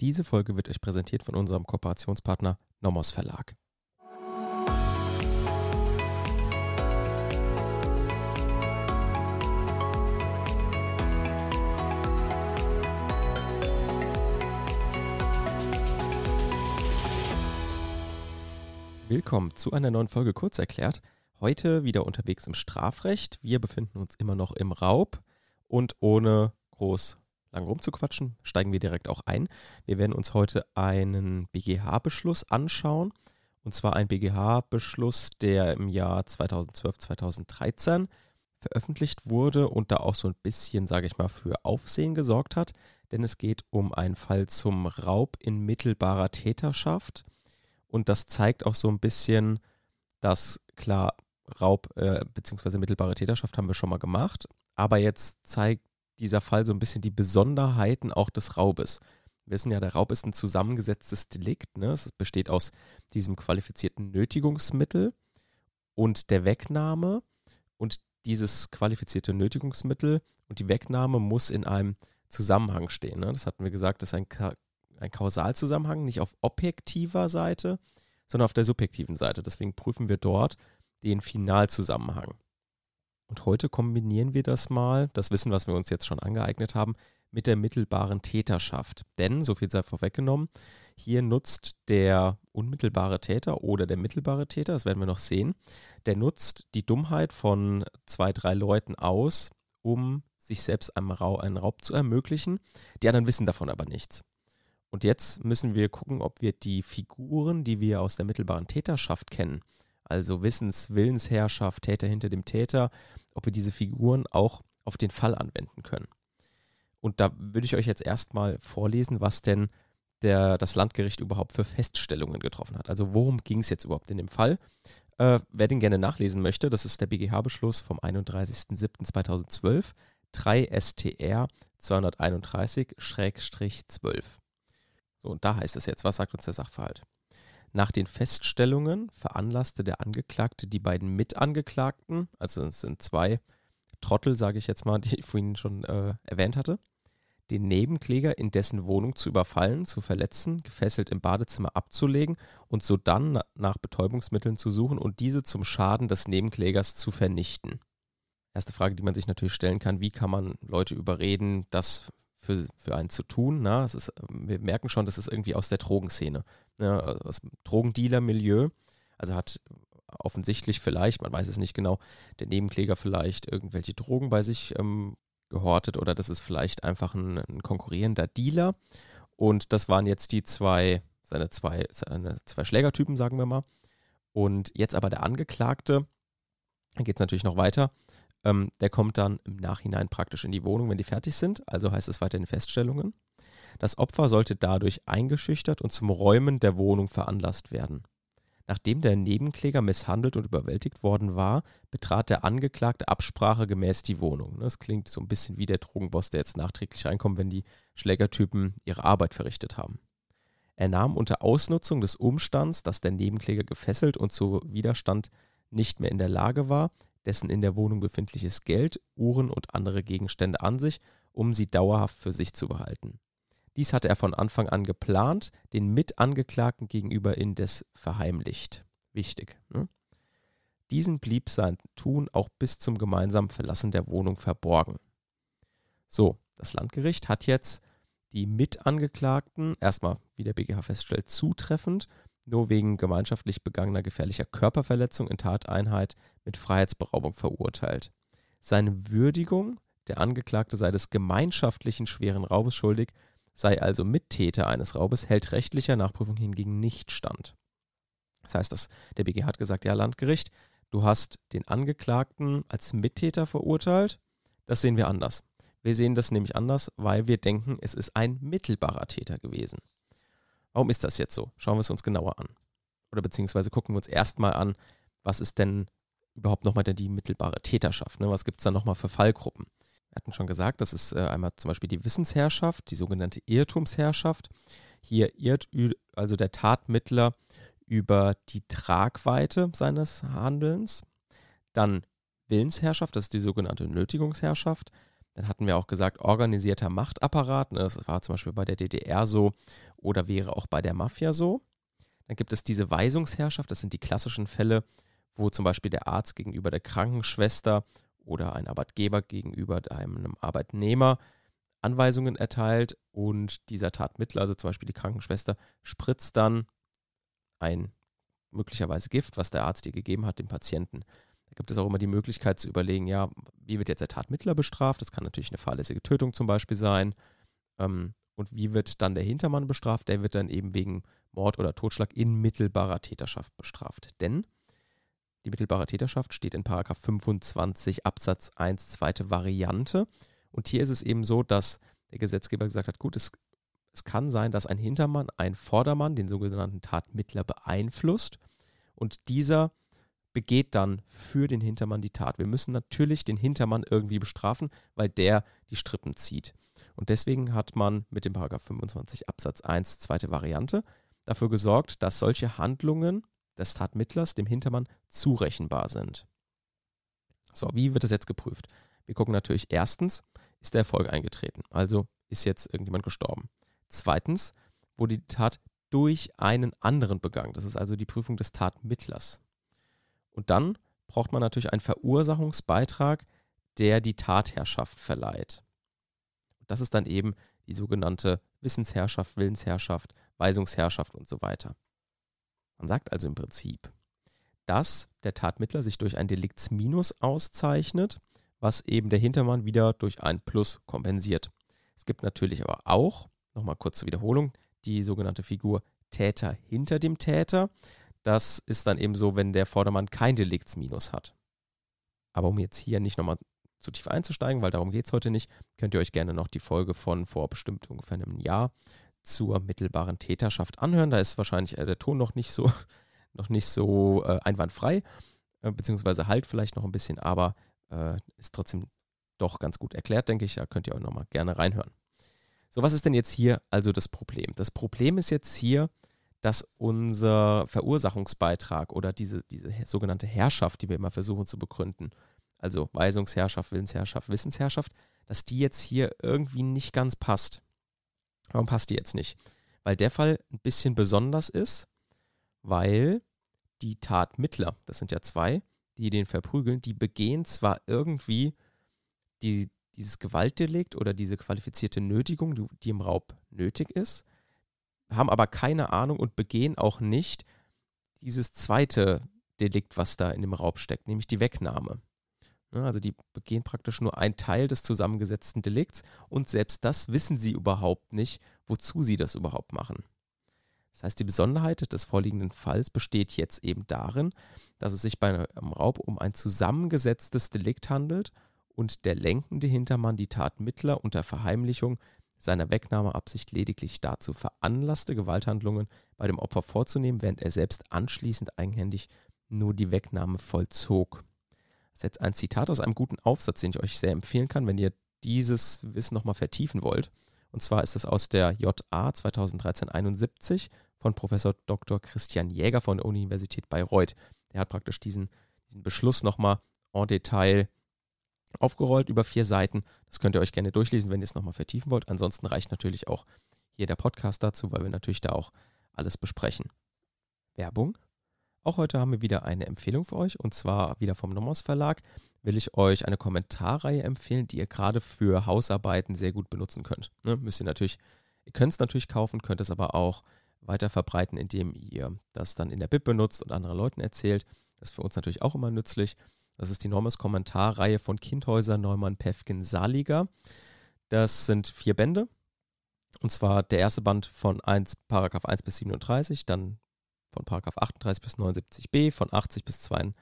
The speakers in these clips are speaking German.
Diese Folge wird euch präsentiert von unserem Kooperationspartner Nomos Verlag. Willkommen zu einer neuen Folge Kurzerklärt. Heute wieder unterwegs im Strafrecht. Wir befinden uns immer noch im Raub und ohne groß lang rumzuquatschen, steigen wir direkt auch ein. Wir werden uns heute einen BGH-Beschluss anschauen. Und zwar ein BGH-Beschluss, der im Jahr 2012, 2013 veröffentlicht wurde und da auch so ein bisschen, sage ich mal, für Aufsehen gesorgt hat. Denn es geht um einen Fall zum Raub in mittelbarer Täterschaft. Und das zeigt auch so ein bisschen, dass klar, Raub äh, bzw. mittelbare Täterschaft haben wir schon mal gemacht. Aber jetzt zeigt dieser Fall so ein bisschen die Besonderheiten auch des Raubes. Wir wissen ja, der Raub ist ein zusammengesetztes Delikt. Ne? Es besteht aus diesem qualifizierten Nötigungsmittel und der Wegnahme. Und dieses qualifizierte Nötigungsmittel und die Wegnahme muss in einem Zusammenhang stehen. Ne? Das hatten wir gesagt, das ist ein, Ka ein Kausalzusammenhang, nicht auf objektiver Seite, sondern auf der subjektiven Seite. Deswegen prüfen wir dort den Finalzusammenhang. Und heute kombinieren wir das mal, das Wissen, was wir uns jetzt schon angeeignet haben, mit der mittelbaren Täterschaft. Denn, so viel sei vorweggenommen, hier nutzt der unmittelbare Täter oder der mittelbare Täter, das werden wir noch sehen, der nutzt die Dummheit von zwei, drei Leuten aus, um sich selbst einen Raub zu ermöglichen. Die anderen wissen davon aber nichts. Und jetzt müssen wir gucken, ob wir die Figuren, die wir aus der mittelbaren Täterschaft kennen, also Wissens, Willensherrschaft, Täter hinter dem Täter, ob wir diese Figuren auch auf den Fall anwenden können. Und da würde ich euch jetzt erstmal vorlesen, was denn der, das Landgericht überhaupt für Feststellungen getroffen hat. Also worum ging es jetzt überhaupt in dem Fall? Äh, wer den gerne nachlesen möchte, das ist der BGH-Beschluss vom 31.07.2012, 3 STR 231-12. So, und da heißt es jetzt, was sagt uns der Sachverhalt? Nach den Feststellungen veranlasste der Angeklagte die beiden Mitangeklagten, also es sind zwei Trottel, sage ich jetzt mal, die ich vorhin schon äh, erwähnt hatte, den Nebenkläger in dessen Wohnung zu überfallen, zu verletzen, gefesselt im Badezimmer abzulegen und sodann nach Betäubungsmitteln zu suchen und diese zum Schaden des Nebenklägers zu vernichten. Erste Frage, die man sich natürlich stellen kann, wie kann man Leute überreden, das für, für einen zu tun? Na, es ist, wir merken schon, das ist irgendwie aus der Drogenszene ja, aus dem Drogendealer-Milieu. Also hat offensichtlich vielleicht, man weiß es nicht genau, der Nebenkläger vielleicht irgendwelche Drogen bei sich ähm, gehortet oder das ist vielleicht einfach ein, ein, konkurrierender Dealer. Und das waren jetzt die zwei, seine zwei, seine zwei Schlägertypen, sagen wir mal. Und jetzt aber der Angeklagte, dann geht es natürlich noch weiter, ähm, der kommt dann im Nachhinein praktisch in die Wohnung, wenn die fertig sind. Also heißt es weiterhin Feststellungen. Das Opfer sollte dadurch eingeschüchtert und zum Räumen der Wohnung veranlasst werden. Nachdem der Nebenkläger misshandelt und überwältigt worden war, betrat der Angeklagte absprachegemäß die Wohnung. Das klingt so ein bisschen wie der Drogenboss, der jetzt nachträglich reinkommt, wenn die Schlägertypen ihre Arbeit verrichtet haben. Er nahm unter Ausnutzung des Umstands, dass der Nebenkläger gefesselt und zu Widerstand nicht mehr in der Lage war, dessen in der Wohnung befindliches Geld, Uhren und andere Gegenstände an sich, um sie dauerhaft für sich zu behalten. Dies hatte er von Anfang an geplant, den Mitangeklagten gegenüber indes verheimlicht. Wichtig. Ne? Diesen blieb sein Tun auch bis zum gemeinsamen Verlassen der Wohnung verborgen. So, das Landgericht hat jetzt die Mitangeklagten erstmal, wie der BGH feststellt, zutreffend, nur wegen gemeinschaftlich begangener gefährlicher Körperverletzung in Tateinheit mit Freiheitsberaubung verurteilt. Seine Würdigung, der Angeklagte sei des gemeinschaftlichen schweren Raubes schuldig, sei also Mittäter eines Raubes, hält rechtlicher Nachprüfung hingegen nicht stand. Das heißt, dass der BGH hat gesagt, ja, Landgericht, du hast den Angeklagten als Mittäter verurteilt. Das sehen wir anders. Wir sehen das nämlich anders, weil wir denken, es ist ein mittelbarer Täter gewesen. Warum ist das jetzt so? Schauen wir es uns genauer an. Oder beziehungsweise gucken wir uns erstmal an, was ist denn überhaupt nochmal die mittelbare Täterschaft? Ne? Was gibt es da nochmal für Fallgruppen? Wir hatten schon gesagt, das ist äh, einmal zum Beispiel die Wissensherrschaft, die sogenannte Irrtumsherrschaft. Hier irrt also der Tatmittler über die Tragweite seines Handelns. Dann Willensherrschaft, das ist die sogenannte Nötigungsherrschaft. Dann hatten wir auch gesagt, organisierter Machtapparat. Ne? Das war zum Beispiel bei der DDR so oder wäre auch bei der Mafia so. Dann gibt es diese Weisungsherrschaft. Das sind die klassischen Fälle, wo zum Beispiel der Arzt gegenüber der Krankenschwester oder ein Arbeitgeber gegenüber einem Arbeitnehmer Anweisungen erteilt und dieser Tatmittler, also zum Beispiel die Krankenschwester, spritzt dann ein möglicherweise Gift, was der Arzt ihr gegeben hat, dem Patienten. Da gibt es auch immer die Möglichkeit zu überlegen, ja, wie wird jetzt der Tatmittler bestraft? Das kann natürlich eine fahrlässige Tötung zum Beispiel sein. Ähm, und wie wird dann der Hintermann bestraft? Der wird dann eben wegen Mord oder Totschlag in mittelbarer Täterschaft bestraft. Denn die mittelbare Täterschaft steht in 25 Absatz 1 zweite Variante. Und hier ist es eben so, dass der Gesetzgeber gesagt hat, gut, es, es kann sein, dass ein Hintermann einen Vordermann, den sogenannten Tatmittler, beeinflusst und dieser begeht dann für den Hintermann die Tat. Wir müssen natürlich den Hintermann irgendwie bestrafen, weil der die Strippen zieht. Und deswegen hat man mit dem Paragraph 25 Absatz 1 zweite Variante dafür gesorgt, dass solche Handlungen des Tatmittlers dem Hintermann zurechenbar sind. So, wie wird das jetzt geprüft? Wir gucken natürlich erstens, ist der Erfolg eingetreten? Also ist jetzt irgendjemand gestorben. Zweitens, wurde die Tat durch einen anderen begangen. Das ist also die Prüfung des Tatmittlers. Und dann braucht man natürlich einen Verursachungsbeitrag, der die Tatherrschaft verleiht. Das ist dann eben die sogenannte Wissensherrschaft, Willensherrschaft, Weisungsherrschaft und so weiter. Man sagt also im Prinzip, dass der Tatmittler sich durch ein Deliktsminus auszeichnet, was eben der Hintermann wieder durch ein Plus kompensiert. Es gibt natürlich aber auch, nochmal kurz zur Wiederholung, die sogenannte Figur Täter hinter dem Täter. Das ist dann eben so, wenn der Vordermann kein Deliktsminus hat. Aber um jetzt hier nicht nochmal zu tief einzusteigen, weil darum geht es heute nicht, könnt ihr euch gerne noch die Folge von vor bestimmt ungefähr einem Jahr zur mittelbaren Täterschaft anhören. Da ist wahrscheinlich äh, der Ton noch nicht so, noch nicht so äh, einwandfrei, äh, beziehungsweise halt vielleicht noch ein bisschen, aber ist trotzdem doch ganz gut erklärt, denke ich. Da könnt ihr auch nochmal gerne reinhören. So, was ist denn jetzt hier also das Problem? Das Problem ist jetzt hier, dass unser Verursachungsbeitrag oder diese, diese sogenannte Herrschaft, die wir immer versuchen zu begründen, also Weisungsherrschaft, Willensherrschaft, Wissensherrschaft, dass die jetzt hier irgendwie nicht ganz passt. Warum passt die jetzt nicht? Weil der Fall ein bisschen besonders ist, weil die Tatmittler, das sind ja zwei, die den verprügeln, die begehen zwar irgendwie die, dieses Gewaltdelikt oder diese qualifizierte Nötigung, die, die im Raub nötig ist, haben aber keine Ahnung und begehen auch nicht dieses zweite Delikt, was da in dem Raub steckt, nämlich die Wegnahme. Also die begehen praktisch nur einen Teil des zusammengesetzten Delikts und selbst das wissen sie überhaupt nicht, wozu sie das überhaupt machen. Das heißt, die Besonderheit des vorliegenden Falls besteht jetzt eben darin, dass es sich bei einem Raub um ein zusammengesetztes Delikt handelt und der lenkende Hintermann die Tatmittler unter Verheimlichung seiner Wegnahmeabsicht lediglich dazu veranlasste, Gewalthandlungen bei dem Opfer vorzunehmen, während er selbst anschließend eigenhändig nur die Wegnahme vollzog. Das ist jetzt ein Zitat aus einem guten Aufsatz, den ich euch sehr empfehlen kann, wenn ihr dieses Wissen nochmal vertiefen wollt. Und zwar ist es aus der JA 2013-71 von Professor Dr. Christian Jäger von der Universität Bayreuth. Der hat praktisch diesen, diesen Beschluss nochmal en Detail aufgerollt über vier Seiten. Das könnt ihr euch gerne durchlesen, wenn ihr es nochmal vertiefen wollt. Ansonsten reicht natürlich auch hier der Podcast dazu, weil wir natürlich da auch alles besprechen. Werbung. Auch heute haben wir wieder eine Empfehlung für euch und zwar wieder vom Nomos Verlag will ich euch eine Kommentarreihe empfehlen, die ihr gerade für Hausarbeiten sehr gut benutzen könnt. Ne, müsst ihr natürlich, ihr könnt es natürlich kaufen, könnt es aber auch weiter verbreiten, indem ihr das dann in der Bib benutzt und anderen Leuten erzählt. Das ist für uns natürlich auch immer nützlich. Das ist die Normes Kommentarreihe von Kindhäuser Neumann Pefkin Saliger. Das sind vier Bände. Und zwar der erste Band von 1, Paragraph 1 bis 37, dann von Paragraph 38 bis 79b, von 80 bis, 2,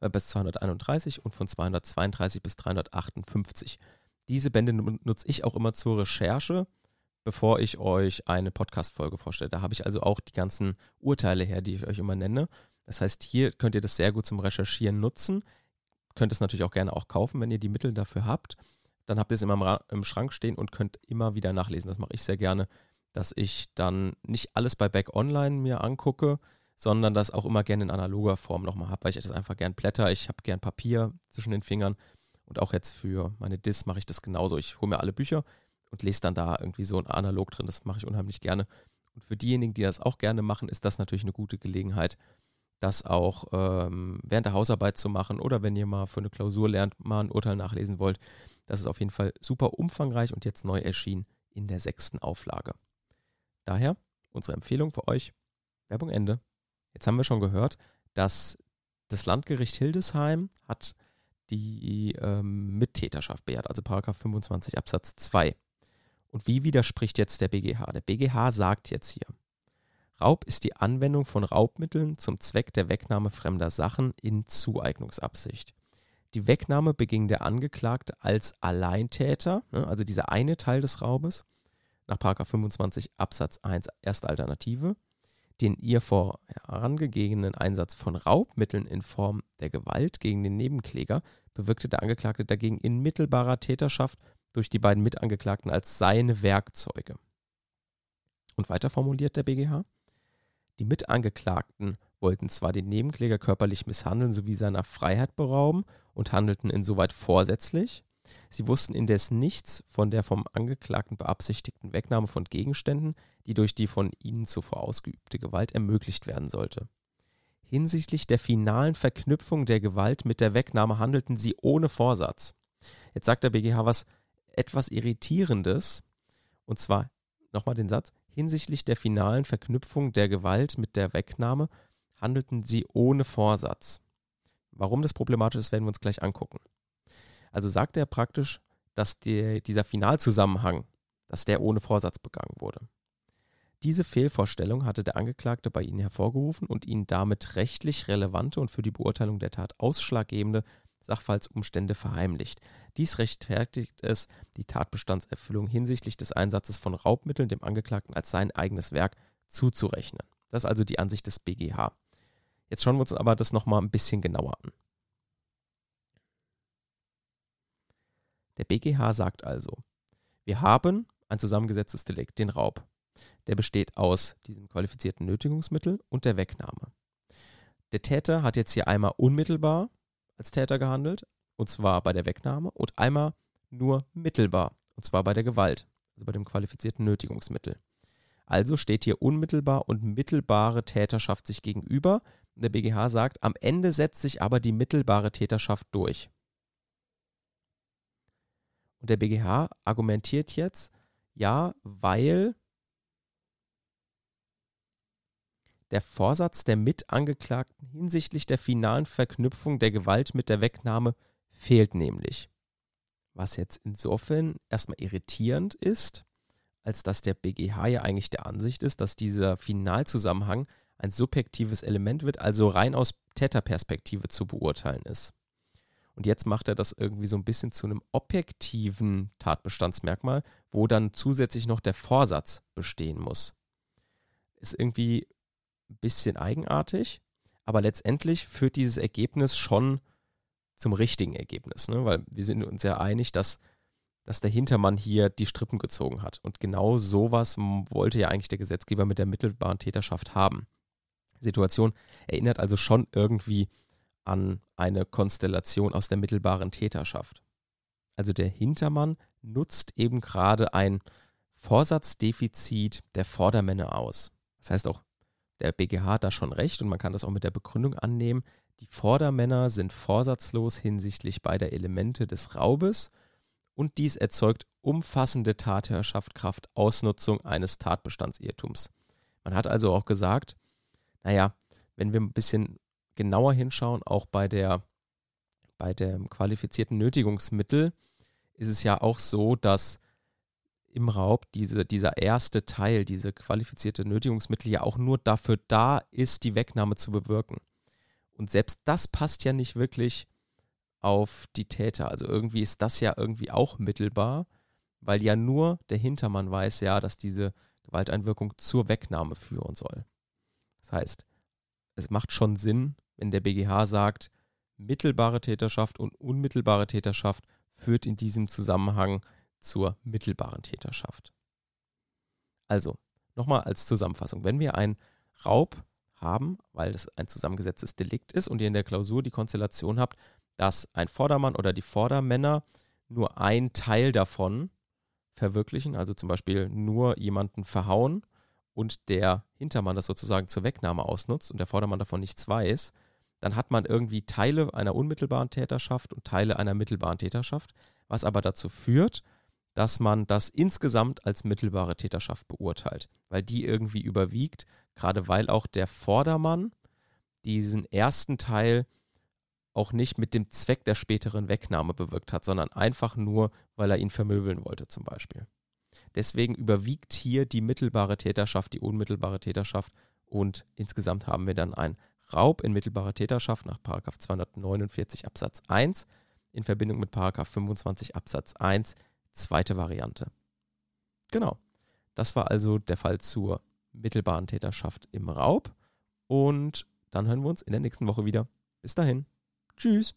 äh, bis 231 und von 232 bis 358. Diese Bände nutze ich auch immer zur Recherche, bevor ich euch eine Podcast-Folge vorstelle. Da habe ich also auch die ganzen Urteile her, die ich euch immer nenne. Das heißt, hier könnt ihr das sehr gut zum Recherchieren nutzen. Könnt es natürlich auch gerne auch kaufen, wenn ihr die Mittel dafür habt. Dann habt ihr es immer im Schrank stehen und könnt immer wieder nachlesen. Das mache ich sehr gerne, dass ich dann nicht alles bei Back Online mir angucke, sondern das auch immer gerne in analoger Form nochmal habe, weil ich das einfach gern blätter. Ich habe gern Papier zwischen den Fingern Und auch jetzt für meine Dis mache ich das genauso. Ich hole mir alle Bücher und lese dann da irgendwie so ein Analog drin. Das mache ich unheimlich gerne. Und für diejenigen, die das auch gerne machen, ist das natürlich eine gute Gelegenheit, das auch ähm, während der Hausarbeit zu machen oder wenn ihr mal für eine Klausur lernt, mal ein Urteil nachlesen wollt. Das ist auf jeden Fall super umfangreich und jetzt neu erschienen in der sechsten Auflage. Daher unsere Empfehlung für euch. Werbung Ende. Jetzt haben wir schon gehört, dass das Landgericht Hildesheim hat die ähm, Mittäterschaft beehrt, also Paragraph 25 Absatz 2. Und wie widerspricht jetzt der BGH? Der BGH sagt jetzt hier, Raub ist die Anwendung von Raubmitteln zum Zweck der Wegnahme fremder Sachen in Zueignungsabsicht. Die Wegnahme beging der Angeklagte als Alleintäter, ne, also dieser eine Teil des Raubes, nach 25 Absatz 1 erste Alternative, den ihr vorangegebenen Einsatz von Raubmitteln in Form der Gewalt gegen den Nebenkläger bewirkte der Angeklagte dagegen in mittelbarer Täterschaft durch die beiden Mitangeklagten als seine Werkzeuge. Und weiter formuliert der BGH, die Mitangeklagten wollten zwar den Nebenkläger körperlich misshandeln sowie seiner Freiheit berauben und handelten insoweit vorsätzlich, Sie wussten indes nichts von der vom Angeklagten beabsichtigten Wegnahme von Gegenständen, die durch die von ihnen zuvor ausgeübte Gewalt ermöglicht werden sollte. Hinsichtlich der finalen Verknüpfung der Gewalt mit der Wegnahme handelten sie ohne Vorsatz. Jetzt sagt der BGH was etwas Irritierendes, und zwar nochmal den Satz, hinsichtlich der finalen Verknüpfung der Gewalt mit der Wegnahme handelten sie ohne Vorsatz. Warum das problematisch ist, werden wir uns gleich angucken. Also sagt er praktisch, dass die, dieser Finalzusammenhang, dass der ohne Vorsatz begangen wurde. Diese Fehlvorstellung hatte der Angeklagte bei Ihnen hervorgerufen und Ihnen damit rechtlich relevante und für die Beurteilung der Tat ausschlaggebende Sachverhaltsumstände verheimlicht. Dies rechtfertigt es, die Tatbestandserfüllung hinsichtlich des Einsatzes von Raubmitteln dem Angeklagten als sein eigenes Werk zuzurechnen. Das ist also die Ansicht des BGH. Jetzt schauen wir uns aber das nochmal ein bisschen genauer an. Der BGH sagt also, wir haben ein zusammengesetztes Delikt, den Raub. Der besteht aus diesem qualifizierten Nötigungsmittel und der Wegnahme. Der Täter hat jetzt hier einmal unmittelbar als Täter gehandelt, und zwar bei der Wegnahme, und einmal nur mittelbar, und zwar bei der Gewalt, also bei dem qualifizierten Nötigungsmittel. Also steht hier unmittelbar und mittelbare Täterschaft sich gegenüber. Der BGH sagt, am Ende setzt sich aber die mittelbare Täterschaft durch. Und der BGH argumentiert jetzt, ja, weil der Vorsatz der Mitangeklagten hinsichtlich der finalen Verknüpfung der Gewalt mit der Wegnahme fehlt nämlich. Was jetzt insofern erstmal irritierend ist, als dass der BGH ja eigentlich der Ansicht ist, dass dieser Finalzusammenhang ein subjektives Element wird, also rein aus Täterperspektive zu beurteilen ist. Und jetzt macht er das irgendwie so ein bisschen zu einem objektiven Tatbestandsmerkmal, wo dann zusätzlich noch der Vorsatz bestehen muss. Ist irgendwie ein bisschen eigenartig, aber letztendlich führt dieses Ergebnis schon zum richtigen Ergebnis, ne? weil wir sind uns ja einig, dass, dass der Hintermann hier die Strippen gezogen hat. Und genau sowas wollte ja eigentlich der Gesetzgeber mit der mittelbaren Täterschaft haben. Situation erinnert also schon irgendwie an eine Konstellation aus der mittelbaren Täterschaft. Also der Hintermann nutzt eben gerade ein Vorsatzdefizit der Vordermänner aus. Das heißt auch, der BGH hat da schon recht und man kann das auch mit der Begründung annehmen. Die Vordermänner sind vorsatzlos hinsichtlich beider Elemente des Raubes und dies erzeugt umfassende Tatherrschaft Kraft Ausnutzung eines Tatbestandsirrtums. Man hat also auch gesagt, naja, wenn wir ein bisschen genauer hinschauen, auch bei der bei dem qualifizierten Nötigungsmittel ist es ja auch so, dass im Raub diese, dieser erste Teil, diese qualifizierte Nötigungsmittel ja auch nur dafür da ist, die Wegnahme zu bewirken. Und selbst das passt ja nicht wirklich auf die Täter. Also irgendwie ist das ja irgendwie auch mittelbar, weil ja nur der Hintermann weiß ja, dass diese Gewalteinwirkung zur Wegnahme führen soll. Das heißt, es macht schon Sinn, wenn der BGH sagt, mittelbare Täterschaft und unmittelbare Täterschaft führt in diesem Zusammenhang zur mittelbaren Täterschaft. Also, nochmal als Zusammenfassung, wenn wir einen Raub haben, weil das ein zusammengesetztes Delikt ist und ihr in der Klausur die Konstellation habt, dass ein Vordermann oder die Vordermänner nur ein Teil davon verwirklichen, also zum Beispiel nur jemanden verhauen und der Hintermann das sozusagen zur Wegnahme ausnutzt und der Vordermann davon nichts weiß, dann hat man irgendwie Teile einer unmittelbaren Täterschaft und Teile einer mittelbaren Täterschaft, was aber dazu führt, dass man das insgesamt als mittelbare Täterschaft beurteilt, weil die irgendwie überwiegt, gerade weil auch der Vordermann diesen ersten Teil auch nicht mit dem Zweck der späteren Wegnahme bewirkt hat, sondern einfach nur, weil er ihn vermöbeln wollte zum Beispiel. Deswegen überwiegt hier die mittelbare Täterschaft, die unmittelbare Täterschaft und insgesamt haben wir dann ein Raub in mittelbarer Täterschaft nach 249 Absatz 1 in Verbindung mit 25 Absatz 1, zweite Variante. Genau. Das war also der Fall zur mittelbaren Täterschaft im Raub. Und dann hören wir uns in der nächsten Woche wieder. Bis dahin. Tschüss.